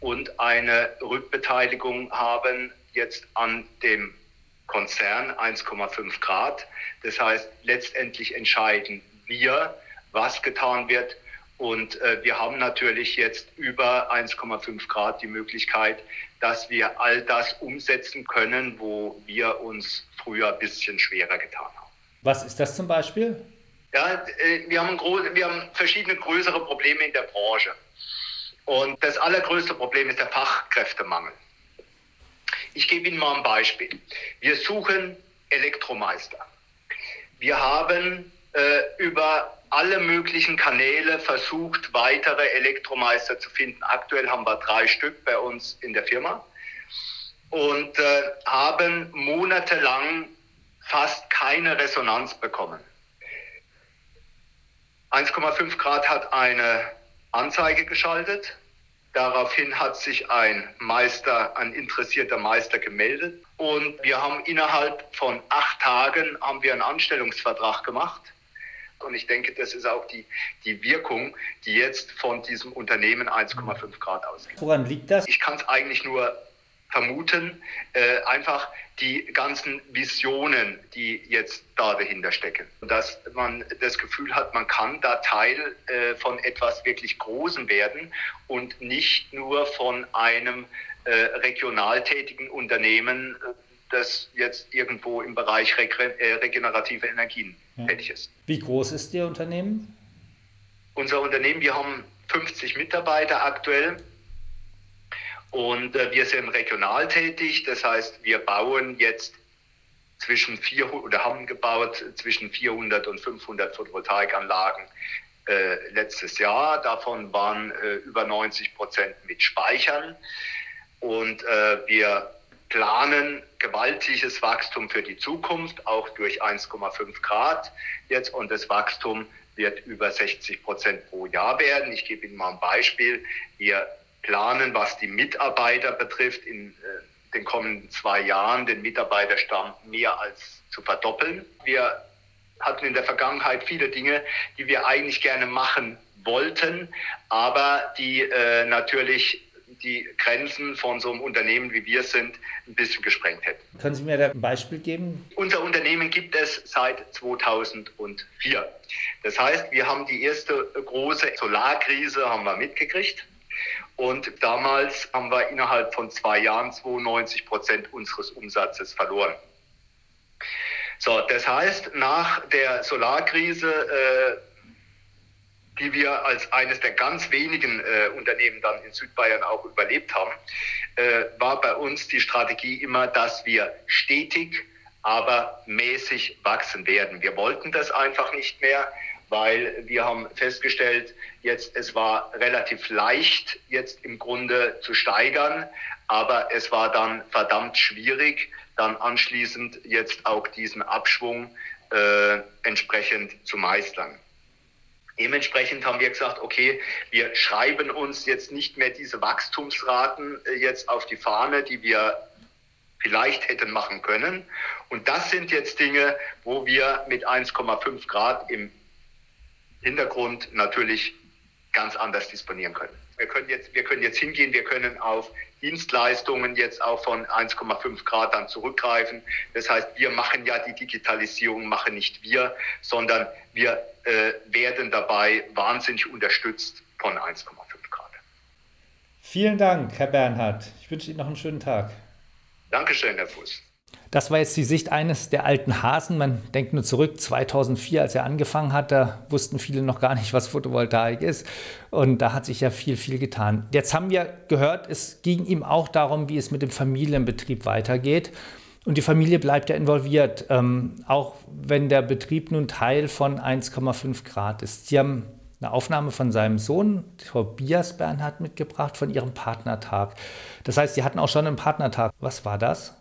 [SPEAKER 2] und eine Rückbeteiligung haben jetzt an dem Konzern 1,5 Grad. Das heißt, letztendlich entscheiden wir, was getan wird. Und äh, wir haben natürlich jetzt über 1,5 Grad die Möglichkeit, dass wir all das umsetzen können, wo wir uns früher ein bisschen schwerer getan haben.
[SPEAKER 3] Was ist das zum Beispiel?
[SPEAKER 2] Ja, äh, wir haben, wir haben verschiedene größere Probleme in der Branche. Und das allergrößte Problem ist der Fachkräftemangel. Ich gebe Ihnen mal ein Beispiel. Wir suchen Elektromeister. Wir haben äh, über alle möglichen Kanäle versucht, weitere Elektromeister zu finden. Aktuell haben wir drei Stück bei uns in der Firma und äh, haben monatelang fast keine Resonanz bekommen. 1,5 Grad hat eine Anzeige geschaltet. Daraufhin hat sich ein Meister, ein interessierter Meister gemeldet. Und wir haben innerhalb von acht Tagen haben wir einen Anstellungsvertrag gemacht. Und ich denke, das ist auch die, die Wirkung, die jetzt von diesem Unternehmen 1,5 Grad ausgeht.
[SPEAKER 3] Woran liegt das?
[SPEAKER 2] Ich kann es eigentlich nur vermuten, äh, einfach die ganzen Visionen, die jetzt da dahinter stecken. Dass man das Gefühl hat, man kann da Teil äh, von etwas wirklich Großem werden und nicht nur von einem äh, regional tätigen Unternehmen, äh, das jetzt irgendwo im Bereich äh, regenerative Energien ja. tätig ist.
[SPEAKER 3] Wie groß ist Ihr Unternehmen?
[SPEAKER 2] Unser Unternehmen, wir haben 50 Mitarbeiter aktuell und äh, wir sind regional tätig, das heißt, wir bauen jetzt zwischen 400 oder haben gebaut zwischen 400 und 500 Photovoltaikanlagen äh, letztes Jahr. Davon waren äh, über 90 Prozent mit Speichern. Und äh, wir planen gewaltiges Wachstum für die Zukunft, auch durch 1,5 Grad jetzt. Und das Wachstum wird über 60 Prozent pro Jahr werden. Ich gebe Ihnen mal ein Beispiel. Wir planen, was die Mitarbeiter betrifft, in äh, den kommenden zwei Jahren den Mitarbeiterstamm mehr als zu verdoppeln. Wir hatten in der Vergangenheit viele Dinge, die wir eigentlich gerne machen wollten, aber die äh, natürlich die Grenzen von so einem Unternehmen wie wir sind ein bisschen gesprengt hätten.
[SPEAKER 3] Können Sie mir da ein Beispiel geben?
[SPEAKER 2] Unser Unternehmen gibt es seit 2004. Das heißt, wir haben die erste große Solarkrise haben wir mitgekriegt. Und damals haben wir innerhalb von zwei Jahren 92 Prozent unseres Umsatzes verloren. So, das heißt, nach der Solarkrise, äh, die wir als eines der ganz wenigen äh, Unternehmen dann in Südbayern auch überlebt haben, äh, war bei uns die Strategie immer, dass wir stetig, aber mäßig wachsen werden. Wir wollten das einfach nicht mehr weil wir haben festgestellt, jetzt es war relativ leicht jetzt im Grunde zu steigern, aber es war dann verdammt schwierig, dann anschließend jetzt auch diesen Abschwung äh, entsprechend zu meistern. Dementsprechend haben wir gesagt, okay, wir schreiben uns jetzt nicht mehr diese Wachstumsraten äh, jetzt auf die Fahne, die wir vielleicht hätten machen können. Und das sind jetzt Dinge, wo wir mit 1,5 Grad im Hintergrund natürlich ganz anders disponieren können. Wir können jetzt, wir können jetzt hingehen, wir können auf Dienstleistungen jetzt auch von 1,5 Grad dann zurückgreifen. Das heißt, wir machen ja die Digitalisierung, machen nicht wir, sondern wir äh, werden dabei wahnsinnig unterstützt von 1,5 Grad.
[SPEAKER 3] Vielen Dank, Herr Bernhard. Ich wünsche Ihnen noch einen schönen Tag.
[SPEAKER 2] Dankeschön, Herr Fuß.
[SPEAKER 3] Das war jetzt die Sicht eines der alten Hasen. Man denkt nur zurück, 2004, als er angefangen hat, da wussten viele noch gar nicht, was Photovoltaik ist. Und da hat sich ja viel, viel getan. Jetzt haben wir gehört, es ging ihm auch darum, wie es mit dem Familienbetrieb weitergeht. Und die Familie bleibt ja involviert, ähm, auch wenn der Betrieb nun Teil von 1,5 Grad ist. Sie haben eine Aufnahme von seinem Sohn, Tobias Bernhard, mitgebracht, von ihrem Partnertag. Das heißt, Sie hatten auch schon einen Partnertag. Was war das?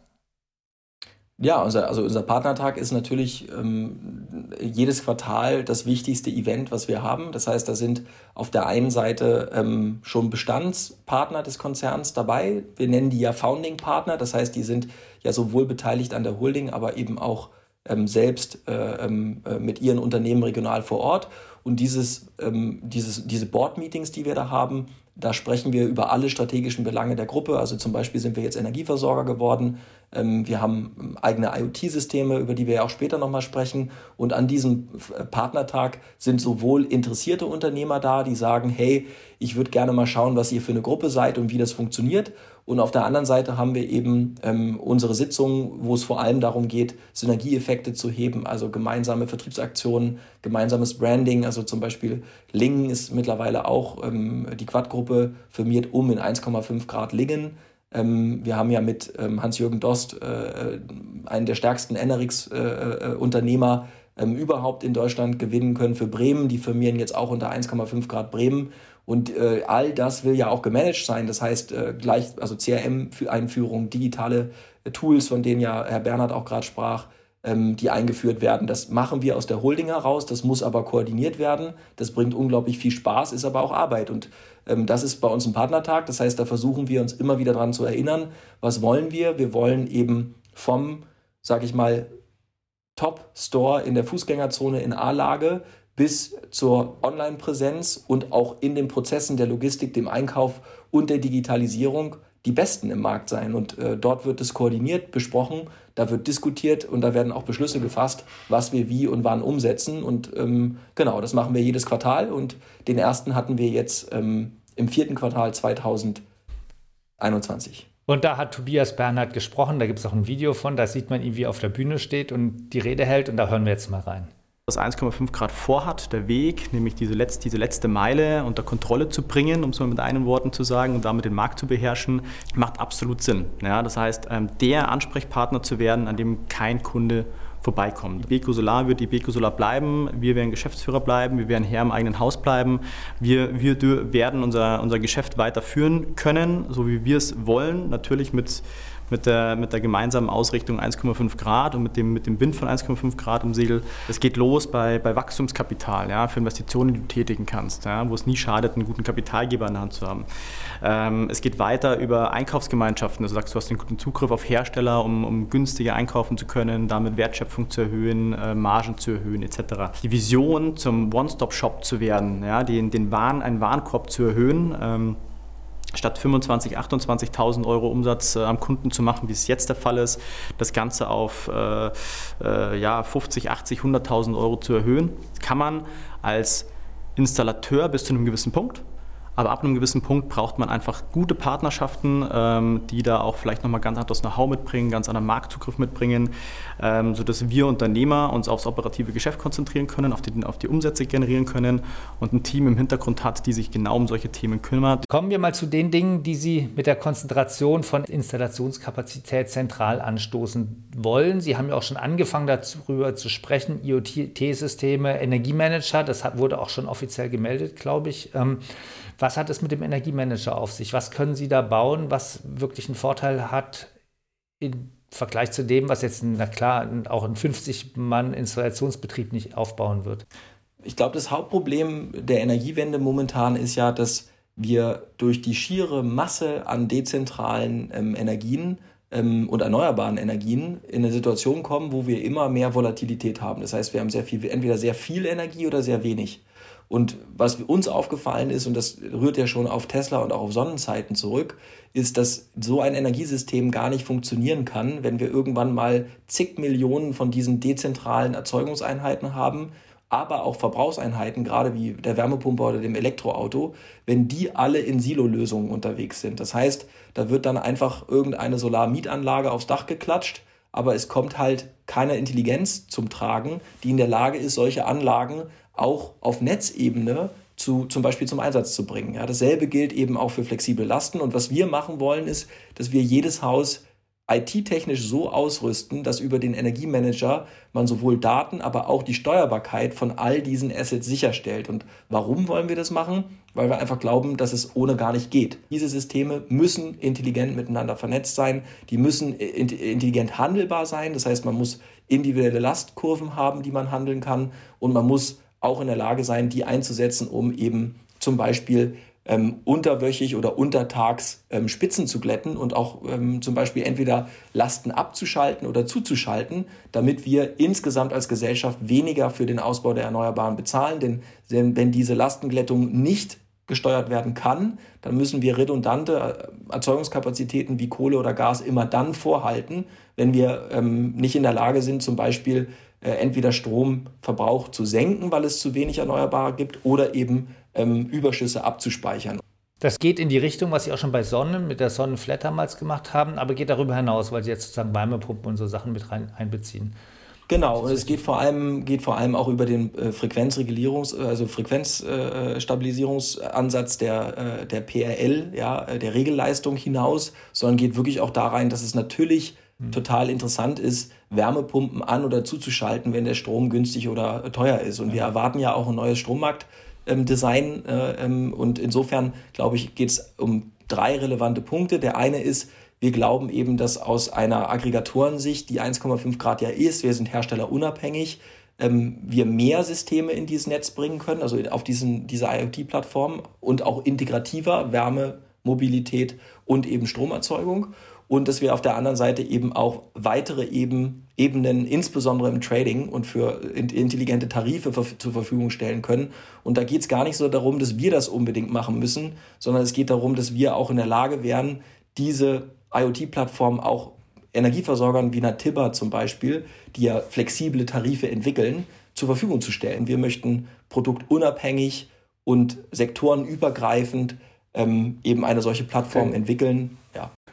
[SPEAKER 1] Ja, unser, also unser Partnertag ist natürlich ähm, jedes Quartal das wichtigste Event, was wir haben. Das heißt, da sind auf der einen Seite ähm, schon Bestandspartner des Konzerns dabei. Wir nennen die ja Founding Partner. Das heißt, die sind ja sowohl beteiligt an der Holding, aber eben auch ähm, selbst äh, ähm, äh, mit ihren Unternehmen regional vor Ort. Und dieses, ähm, dieses, diese Board-Meetings, die wir da haben, da sprechen wir über alle strategischen Belange der Gruppe. Also zum Beispiel sind wir jetzt Energieversorger geworden. Ähm, wir haben ähm, eigene IoT-Systeme, über die wir ja auch später nochmal sprechen. Und an diesem äh, Partnertag sind sowohl interessierte Unternehmer da, die sagen, hey, ich würde gerne mal schauen, was ihr für eine Gruppe seid und wie das funktioniert. Und auf der anderen Seite haben wir eben ähm, unsere Sitzungen, wo es vor allem darum geht, Synergieeffekte zu heben, also gemeinsame Vertriebsaktionen, gemeinsames Branding. Also zum Beispiel Lingen ist mittlerweile auch ähm, die Quad-Gruppe firmiert um in 1,5 Grad Lingen. Ähm, wir haben ja mit ähm, Hans-Jürgen Dost äh, einen der stärksten NRX-Unternehmer äh, äh ähm, überhaupt in Deutschland gewinnen können für Bremen. Die firmieren jetzt auch unter 1,5 Grad Bremen. Und äh, all das will ja auch gemanagt sein. Das heißt, äh, gleich, also CRM-Einführung, digitale äh, Tools, von denen ja Herr Bernhard auch gerade sprach, ähm, die eingeführt werden. Das machen wir aus der Holding heraus. Das muss aber koordiniert werden. Das bringt unglaublich viel Spaß, ist aber auch Arbeit. Und ähm, das ist bei uns ein Partnertag. Das heißt, da versuchen wir uns immer wieder daran zu erinnern, was wollen wir? Wir wollen eben vom, sag ich mal, Top-Store in der Fußgängerzone in A-Lage bis zur Online-Präsenz und auch in den Prozessen der Logistik, dem Einkauf und der Digitalisierung die Besten im Markt sein. Und äh, dort wird es koordiniert, besprochen, da wird diskutiert und da werden auch Beschlüsse gefasst, was wir wie und wann umsetzen. Und ähm, genau, das machen wir jedes Quartal. Und den ersten hatten wir jetzt ähm, im vierten Quartal 2021.
[SPEAKER 3] Und da hat Tobias Bernhard gesprochen, da gibt es auch ein Video von, da sieht man ihn, wie er auf der Bühne steht und die Rede hält und da hören wir jetzt mal rein
[SPEAKER 4] das 1,5 Grad vorhat, der Weg, nämlich diese letzte, diese letzte Meile unter Kontrolle zu bringen, um es mal mit einen Worten zu sagen, und damit den Markt zu beherrschen, macht absolut Sinn. Ja, das heißt, ähm, der Ansprechpartner zu werden, an dem kein Kunde vorbeikommt. Beko Solar wird die Beko Solar bleiben, wir werden Geschäftsführer bleiben, wir werden Herr im eigenen Haus bleiben, wir, wir werden unser, unser Geschäft weiterführen können, so wie wir es wollen, natürlich mit mit der, mit der gemeinsamen Ausrichtung 1,5 Grad und mit dem, mit dem Wind von 1,5 Grad im Segel. Es geht los bei, bei Wachstumskapital, ja, für Investitionen, die du tätigen kannst, ja, wo es nie schadet, einen guten Kapitalgeber in der Hand zu haben. Ähm, es geht weiter über Einkaufsgemeinschaften. Also sagst, du hast den guten Zugriff auf Hersteller, um, um günstiger einkaufen zu können, damit Wertschöpfung zu erhöhen, äh, Margen zu erhöhen etc. Die Vision zum One-Stop-Shop zu werden, ja, den, den Waren, einen Warenkorb zu erhöhen. Ähm, statt 25.000, 28.000 Euro Umsatz äh, am Kunden zu machen, wie es jetzt der Fall ist, das Ganze auf äh, äh, ja, 50, 80, 100.000 Euro zu erhöhen, kann man als Installateur bis zu einem gewissen Punkt aber ab einem gewissen Punkt braucht man einfach gute Partnerschaften, ähm, die da auch vielleicht nochmal ganz anderes Know-how mitbringen, ganz anderen Marktzugriff mitbringen, ähm, sodass wir Unternehmer uns aufs operative Geschäft konzentrieren können, auf die, auf die Umsätze generieren können und ein Team im Hintergrund hat, die sich genau um solche Themen kümmert.
[SPEAKER 3] Kommen wir mal zu den Dingen, die Sie mit der Konzentration von Installationskapazität zentral anstoßen wollen. Sie haben ja auch schon angefangen, darüber zu sprechen, IoT-Systeme, Energiemanager, das wurde auch schon offiziell gemeldet, glaube ich. Ähm, was hat es mit dem Energiemanager auf sich? Was können Sie da bauen, was wirklich einen Vorteil hat im Vergleich zu dem, was jetzt, na klar, auch ein 50-Mann-Installationsbetrieb nicht aufbauen wird?
[SPEAKER 1] Ich glaube, das Hauptproblem der Energiewende momentan ist ja, dass wir durch die schiere Masse an dezentralen ähm, Energien ähm, und erneuerbaren Energien in eine Situation kommen, wo wir immer mehr Volatilität haben. Das heißt, wir haben sehr viel, entweder sehr viel Energie oder sehr wenig. Und was uns aufgefallen ist, und das rührt ja schon auf Tesla und auch auf Sonnenzeiten zurück, ist, dass so ein Energiesystem gar nicht funktionieren kann, wenn wir irgendwann mal zig Millionen von diesen dezentralen Erzeugungseinheiten haben, aber auch Verbrauchseinheiten, gerade wie der Wärmepumpe oder dem Elektroauto, wenn die alle in Silo-Lösungen unterwegs sind. Das heißt, da wird dann einfach irgendeine Solarmietanlage aufs Dach geklatscht, aber es kommt halt keine Intelligenz zum Tragen, die in der Lage ist, solche Anlagen auch auf Netzebene zu, zum Beispiel zum Einsatz zu bringen. Ja, dasselbe gilt eben auch für flexible Lasten. Und was wir machen wollen, ist, dass wir jedes Haus IT-technisch so ausrüsten, dass über den Energiemanager man sowohl Daten, aber auch die Steuerbarkeit von all diesen Assets sicherstellt. Und warum wollen wir das machen? Weil wir einfach glauben, dass es ohne gar nicht geht. Diese Systeme müssen intelligent miteinander vernetzt sein, die müssen intelligent handelbar sein. Das heißt, man muss individuelle Lastkurven haben, die man handeln kann. Und man muss auch in der Lage sein, die einzusetzen, um eben zum Beispiel ähm, unterwöchig oder untertags ähm, Spitzen zu glätten und auch ähm, zum Beispiel entweder Lasten abzuschalten oder zuzuschalten, damit wir insgesamt als Gesellschaft weniger für den Ausbau der Erneuerbaren bezahlen. Denn wenn diese Lastenglättung nicht gesteuert werden kann, dann müssen wir redundante äh, Erzeugungskapazitäten wie Kohle oder Gas immer dann vorhalten, wenn wir ähm, nicht in der Lage sind, zum Beispiel äh, entweder Stromverbrauch zu senken, weil es zu wenig Erneuerbare gibt, oder eben ähm, Überschüsse abzuspeichern.
[SPEAKER 3] Das geht in die Richtung, was Sie auch schon bei Sonnen mit der Sonnenflat damals gemacht haben, aber geht darüber hinaus, weil Sie jetzt sozusagen Wärmepumpen und so Sachen mit rein einbeziehen.
[SPEAKER 1] Genau, und es geht vor allem, geht vor allem auch über den äh, Frequenzregulierungs-, also Frequenzstabilisierungsansatz äh, der, äh, der PRL, ja, der Regelleistung hinaus, sondern geht wirklich auch da rein, dass es natürlich hm. total interessant ist, Wärmepumpen an- oder zuzuschalten, wenn der Strom günstig oder teuer ist. Und ja. wir erwarten ja auch ein neues Strommarktdesign. Äh, ähm, und insofern, glaube ich, geht es um drei relevante Punkte. Der eine ist, wir glauben eben, dass aus einer Aggregatorensicht, die 1,5 Grad ja ist, wir sind herstellerunabhängig, ähm, wir mehr Systeme in dieses Netz bringen können, also auf diesen, diese IoT-Plattform und auch integrativer Wärme, Mobilität und eben Stromerzeugung. Und dass wir auf der anderen Seite eben auch weitere eben, Ebenen, insbesondere im Trading und für intelligente Tarife zur Verfügung stellen können. Und da geht es gar nicht so darum, dass wir das unbedingt machen müssen, sondern es geht darum, dass wir auch in der Lage wären, diese IoT-Plattformen auch Energieversorgern wie Natibba zum Beispiel, die ja flexible Tarife entwickeln, zur Verfügung zu stellen. Wir möchten produktunabhängig und sektorenübergreifend ähm, eben eine solche Plattform okay. entwickeln.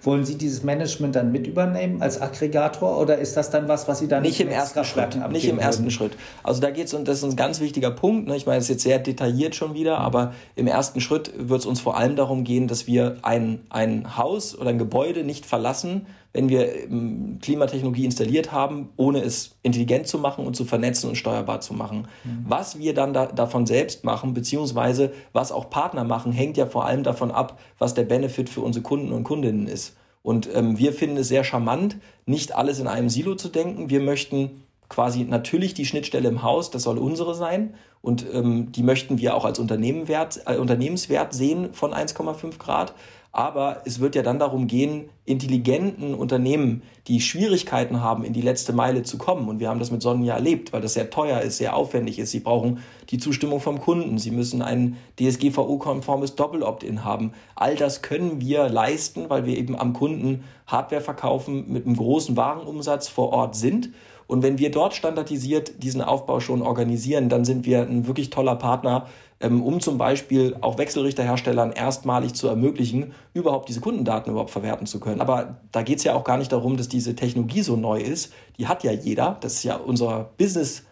[SPEAKER 3] Wollen Sie dieses Management dann mit übernehmen als Aggregator oder ist das dann was, was Sie dann
[SPEAKER 1] nicht im ersten Schritt? Nicht im ersten würden? Schritt. Also da geht es und das ist ein ganz wichtiger Punkt. Ne? Ich meine, das ist jetzt sehr detailliert schon wieder, aber im ersten Schritt wird es uns vor allem darum gehen, dass wir ein, ein Haus oder ein Gebäude nicht verlassen, wenn wir ähm, Klimatechnologie installiert haben, ohne es intelligent zu machen und zu vernetzen und steuerbar zu machen. Mhm. Was wir dann da, davon selbst machen, beziehungsweise was auch Partner machen, hängt ja vor allem davon ab, was der Benefit für unsere Kunden und Kundinnen ist. Und ähm, wir finden es sehr charmant, nicht alles in einem Silo zu denken. Wir möchten quasi natürlich die Schnittstelle im Haus, das soll unsere sein. Und ähm, die möchten wir auch als Unternehmenwert, äh, Unternehmenswert sehen von 1,5 Grad. Aber es wird ja dann darum gehen, intelligenten Unternehmen, die Schwierigkeiten haben, in die letzte Meile zu kommen. Und wir haben das mit Sonnen erlebt, weil das sehr teuer ist, sehr aufwendig ist. Sie brauchen die Zustimmung vom Kunden. Sie müssen ein DSGVO-konformes Doppel-Opt-in haben. All das können wir leisten, weil wir eben am Kunden Hardware verkaufen, mit einem großen Warenumsatz vor Ort sind. Und wenn wir dort standardisiert diesen Aufbau schon organisieren, dann sind wir ein wirklich toller Partner ähm, um zum Beispiel auch Wechselrichterherstellern erstmalig zu ermöglichen, überhaupt diese Kundendaten überhaupt verwerten zu können. Aber da geht es ja auch gar nicht darum, dass diese Technologie so neu ist. Die hat ja jeder. Das ist ja unser Business.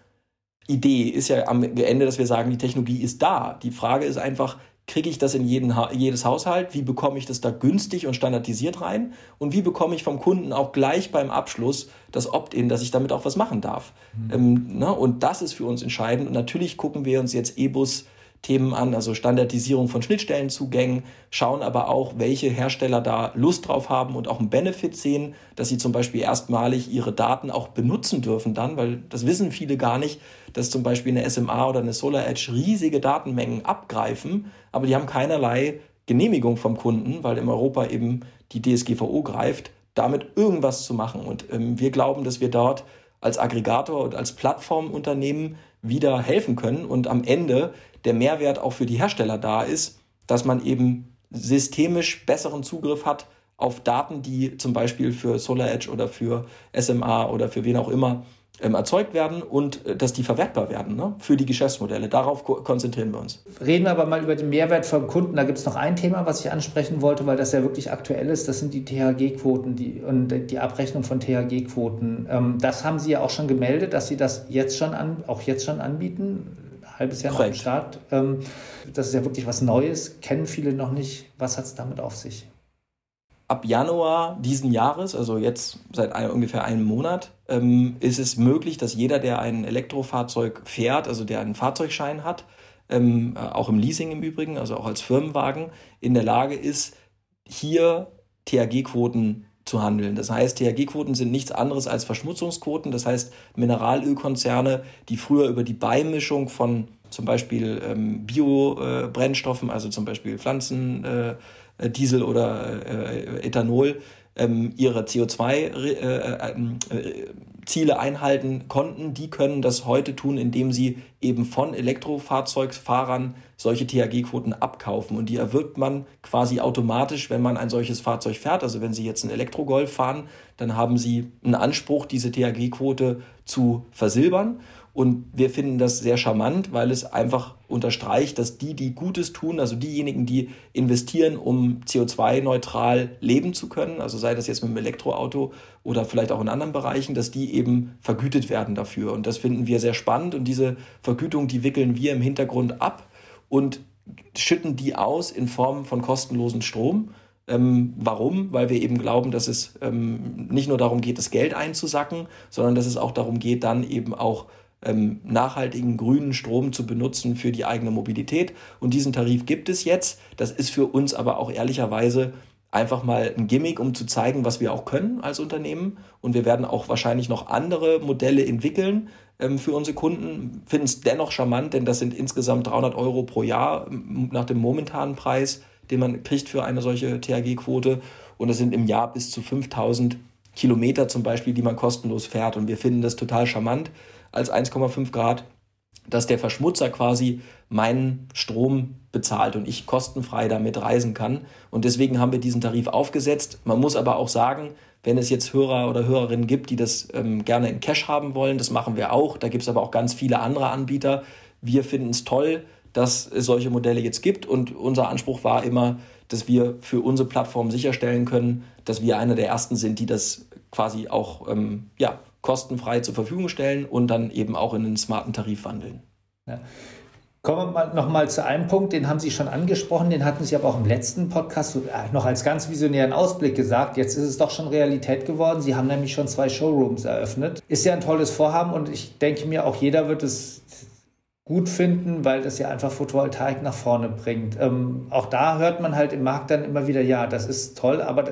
[SPEAKER 1] Idee ist ja am Ende, dass wir sagen, die Technologie ist da. Die Frage ist einfach, kriege ich das in jeden ha jedes Haushalt? Wie bekomme ich das da günstig und standardisiert rein? Und wie bekomme ich vom Kunden auch gleich beim Abschluss das Opt-in, dass ich damit auch was machen darf? Mhm. Ähm, ne? Und das ist für uns entscheidend. Und natürlich gucken wir uns jetzt E-Bus Themen an, also Standardisierung von Schnittstellenzugängen, schauen aber auch, welche Hersteller da Lust drauf haben und auch einen Benefit sehen, dass sie zum Beispiel erstmalig ihre Daten auch benutzen dürfen dann, weil das wissen viele gar nicht, dass zum Beispiel eine SMA oder eine Solar Edge riesige Datenmengen abgreifen, aber die haben keinerlei Genehmigung vom Kunden, weil in Europa eben die DSGVO greift, damit irgendwas zu machen. Und ähm, wir glauben, dass wir dort als Aggregator und als Plattformunternehmen wieder helfen können und am Ende der Mehrwert auch für die Hersteller da ist, dass man eben systemisch besseren Zugriff hat auf Daten, die zum Beispiel für Solar Edge oder für SMA oder für wen auch immer ähm, erzeugt werden und äh, dass die verwertbar werden ne, für die Geschäftsmodelle. Darauf ko konzentrieren wir uns.
[SPEAKER 3] Reden wir aber mal über den Mehrwert vom Kunden. Da gibt es noch ein Thema, was ich ansprechen wollte, weil das ja wirklich aktuell ist. Das sind die THG-Quoten und die Abrechnung von THG-Quoten. Ähm, das haben Sie ja auch schon gemeldet, dass Sie das jetzt schon an, auch jetzt schon anbieten halbes Jahr Korrekt. dem Start. Ähm, das ist ja wirklich was Neues, kennen viele noch nicht. Was hat es damit auf sich?
[SPEAKER 1] Ab Januar diesen Jahres, also jetzt seit ein, ungefähr einem Monat, ähm, ist es möglich, dass jeder, der ein Elektrofahrzeug fährt, also der einen Fahrzeugschein hat, ähm, äh, auch im Leasing im Übrigen, also auch als Firmenwagen, in der Lage ist, hier THG-Quoten zu handeln. Das heißt, THG-Quoten sind nichts anderes als Verschmutzungsquoten. Das heißt, Mineralölkonzerne, die früher über die Beimischung von zum Beispiel ähm, Biobrennstoffen, äh, also zum Beispiel Pflanzendiesel äh, oder äh, Ethanol, ähm, ihre CO2-Ziele äh, einhalten konnten, die können das heute tun, indem sie eben von Elektrofahrzeugfahrern solche THG-Quoten abkaufen. Und die erwirbt man quasi automatisch, wenn man ein solches Fahrzeug fährt. Also wenn Sie jetzt einen Elektrogolf fahren, dann haben Sie einen Anspruch, diese THG-Quote zu versilbern. Und wir finden das sehr charmant, weil es einfach unterstreicht, dass die, die Gutes tun, also diejenigen, die investieren, um CO2-neutral leben zu können, also sei das jetzt mit dem Elektroauto oder vielleicht auch in anderen Bereichen, dass die eben vergütet werden dafür. Und das finden wir sehr spannend. Und diese Vergütung, die wickeln wir im Hintergrund ab und schütten die aus in Form von kostenlosen Strom. Ähm, warum? Weil wir eben glauben, dass es ähm, nicht nur darum geht, das Geld einzusacken, sondern dass es auch darum geht, dann eben auch ähm, nachhaltigen grünen Strom zu benutzen für die eigene Mobilität. Und diesen Tarif gibt es jetzt. Das ist für uns aber auch ehrlicherweise einfach mal ein Gimmick, um zu zeigen, was wir auch können als Unternehmen. Und wir werden auch wahrscheinlich noch andere Modelle entwickeln ähm, für unsere Kunden. Finden es dennoch charmant, denn das sind insgesamt 300 Euro pro Jahr nach dem momentanen Preis, den man kriegt für eine solche THG-Quote. Und das sind im Jahr bis zu 5000 Kilometer zum Beispiel, die man kostenlos fährt. Und wir finden das total charmant als 1,5 Grad, dass der Verschmutzer quasi meinen Strom bezahlt und ich kostenfrei damit reisen kann. Und deswegen haben wir diesen Tarif aufgesetzt. Man muss aber auch sagen, wenn es jetzt Hörer oder Hörerinnen gibt, die das ähm, gerne in Cash haben wollen, das machen wir auch. Da gibt es aber auch ganz viele andere Anbieter. Wir finden es toll, dass es solche Modelle jetzt gibt. Und unser Anspruch war immer, dass wir für unsere Plattform sicherstellen können, dass wir einer der ersten sind, die das quasi auch ähm, ja, kostenfrei zur Verfügung stellen und dann eben auch in einen smarten Tarif wandeln.
[SPEAKER 3] Ja. Kommen wir noch mal zu einem Punkt, den haben Sie schon angesprochen, den hatten Sie aber auch im letzten Podcast äh, noch als ganz visionären Ausblick gesagt. Jetzt ist es doch schon Realität geworden. Sie haben nämlich schon zwei Showrooms eröffnet. Ist ja ein tolles Vorhaben und ich denke mir, auch jeder wird es gut finden, weil das ja einfach Photovoltaik nach vorne bringt. Ähm, auch da hört man halt im Markt dann immer wieder, ja, das ist toll, aber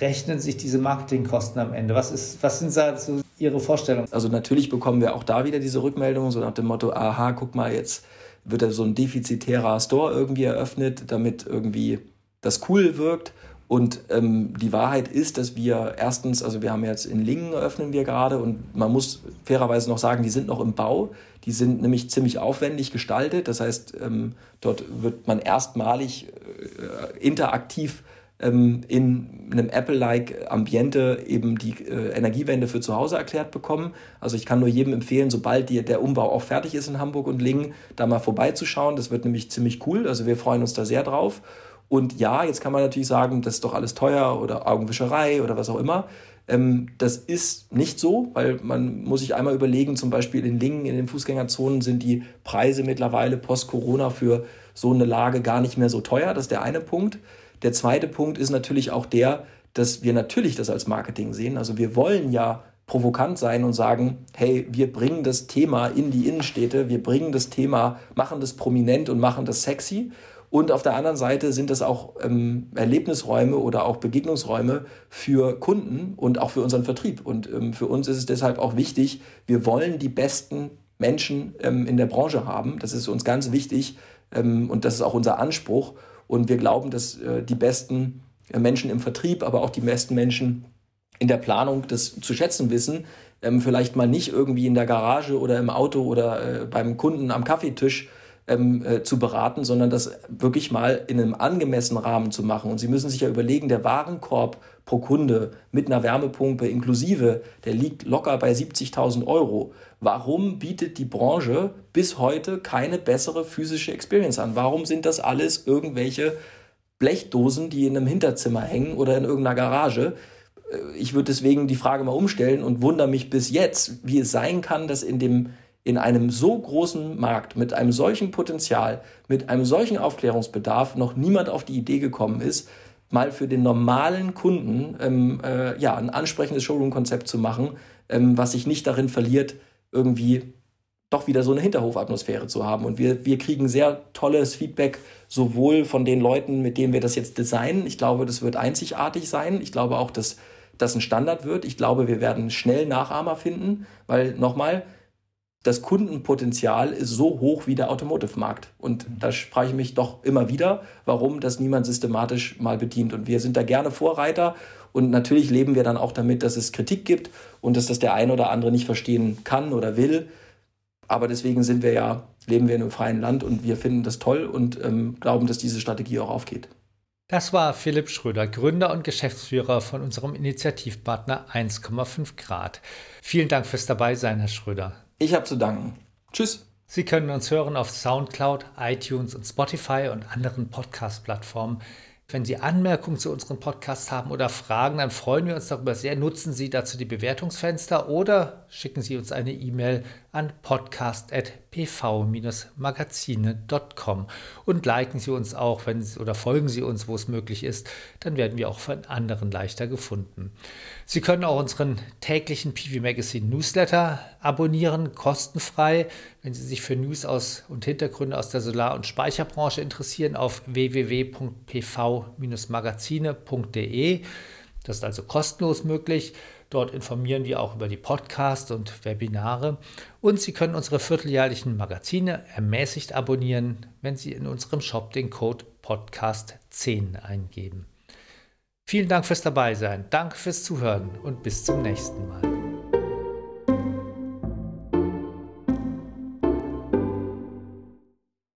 [SPEAKER 3] rechnen sich diese Marketingkosten am Ende? Was, ist, was sind da so Ihre Vorstellungen?
[SPEAKER 1] Also natürlich bekommen wir auch da wieder diese Rückmeldungen, so nach dem Motto, aha, guck mal, jetzt wird da so ein defizitärer Store irgendwie eröffnet, damit irgendwie das cool wirkt. Und ähm, die Wahrheit ist, dass wir erstens, also wir haben jetzt in Lingen eröffnen wir gerade und man muss fairerweise noch sagen, die sind noch im Bau. Die sind nämlich ziemlich aufwendig gestaltet. Das heißt, ähm, dort wird man erstmalig äh, interaktiv ähm, in einem Apple-like Ambiente eben die äh, Energiewende für zu Hause erklärt bekommen. Also ich kann nur jedem empfehlen, sobald die, der Umbau auch fertig ist in Hamburg und Lingen, da mal vorbeizuschauen. Das wird nämlich ziemlich cool. Also wir freuen uns da sehr drauf. Und ja, jetzt kann man natürlich sagen, das ist doch alles teuer oder Augenwischerei oder was auch immer. Ähm, das ist nicht so, weil man muss sich einmal überlegen, zum Beispiel in Lingen, in den Fußgängerzonen sind die Preise mittlerweile post-Corona für so eine Lage gar nicht mehr so teuer. Das ist der eine Punkt. Der zweite Punkt ist natürlich auch der, dass wir natürlich das als Marketing sehen. Also wir wollen ja provokant sein und sagen, hey, wir bringen das Thema in die Innenstädte, wir bringen das Thema, machen das prominent und machen das sexy. Und auf der anderen Seite sind das auch ähm, Erlebnisräume oder auch Begegnungsräume für Kunden und auch für unseren Vertrieb. Und ähm, für uns ist es deshalb auch wichtig, wir wollen die besten Menschen ähm, in der Branche haben. Das ist uns ganz wichtig ähm, und das ist auch unser Anspruch. Und wir glauben, dass äh, die besten äh, Menschen im Vertrieb, aber auch die besten Menschen in der Planung das zu schätzen wissen, ähm, vielleicht mal nicht irgendwie in der Garage oder im Auto oder äh, beim Kunden am Kaffeetisch ähm, äh, zu beraten, sondern das wirklich mal in einem angemessenen Rahmen zu machen. Und Sie müssen sich ja überlegen, der Warenkorb pro Kunde mit einer Wärmepumpe inklusive, der liegt locker bei 70.000 Euro. Warum bietet die Branche bis heute keine bessere physische Experience an? Warum sind das alles irgendwelche Blechdosen, die in einem Hinterzimmer hängen oder in irgendeiner Garage? Äh, ich würde deswegen die Frage mal umstellen und wundere mich bis jetzt, wie es sein kann, dass in dem in einem so großen Markt mit einem solchen Potenzial, mit einem solchen Aufklärungsbedarf noch niemand auf die Idee gekommen ist, mal für den normalen Kunden ähm, äh, ja, ein ansprechendes Showroom-Konzept zu machen, ähm, was sich nicht darin verliert, irgendwie doch wieder so eine Hinterhofatmosphäre zu haben. Und wir, wir kriegen sehr tolles Feedback, sowohl von den Leuten, mit denen wir das jetzt designen. Ich glaube, das wird einzigartig sein. Ich glaube auch, dass das ein Standard wird. Ich glaube, wir werden schnell Nachahmer finden, weil nochmal, das Kundenpotenzial ist so hoch wie der Automotive-Markt. Und da spreche ich mich doch immer wieder, warum das niemand systematisch mal bedient. Und wir sind da gerne Vorreiter. Und natürlich leben wir dann auch damit, dass es Kritik gibt und dass das der eine oder andere nicht verstehen kann oder will. Aber deswegen sind wir ja, leben wir in einem freien Land und wir finden das toll und ähm, glauben, dass diese Strategie auch aufgeht.
[SPEAKER 3] Das war Philipp Schröder, Gründer und Geschäftsführer von unserem Initiativpartner 1,5 Grad. Vielen Dank fürs Dabeisein, Herr Schröder.
[SPEAKER 1] Ich habe zu danken. Tschüss.
[SPEAKER 3] Sie können uns hören auf SoundCloud, iTunes und Spotify und anderen Podcast-Plattformen. Wenn Sie Anmerkungen zu unserem Podcast haben oder Fragen, dann freuen wir uns darüber sehr. Nutzen Sie dazu die Bewertungsfenster oder schicken Sie uns eine E-Mail an podcast.pv-magazine.com und liken Sie uns auch, wenn Sie, oder folgen Sie uns, wo es möglich ist, dann werden wir auch von anderen leichter gefunden. Sie können auch unseren täglichen PV Magazine Newsletter abonnieren, kostenfrei. Wenn Sie sich für News aus und Hintergründe aus der Solar- und Speicherbranche interessieren, auf www.pv-magazine.de. Das ist also kostenlos möglich. Dort informieren wir auch über die Podcasts und Webinare. Und Sie können unsere vierteljährlichen Magazine ermäßigt abonnieren, wenn Sie in unserem Shop den Code Podcast10 eingeben. Vielen Dank fürs Dabeisein, danke fürs Zuhören und bis zum nächsten Mal.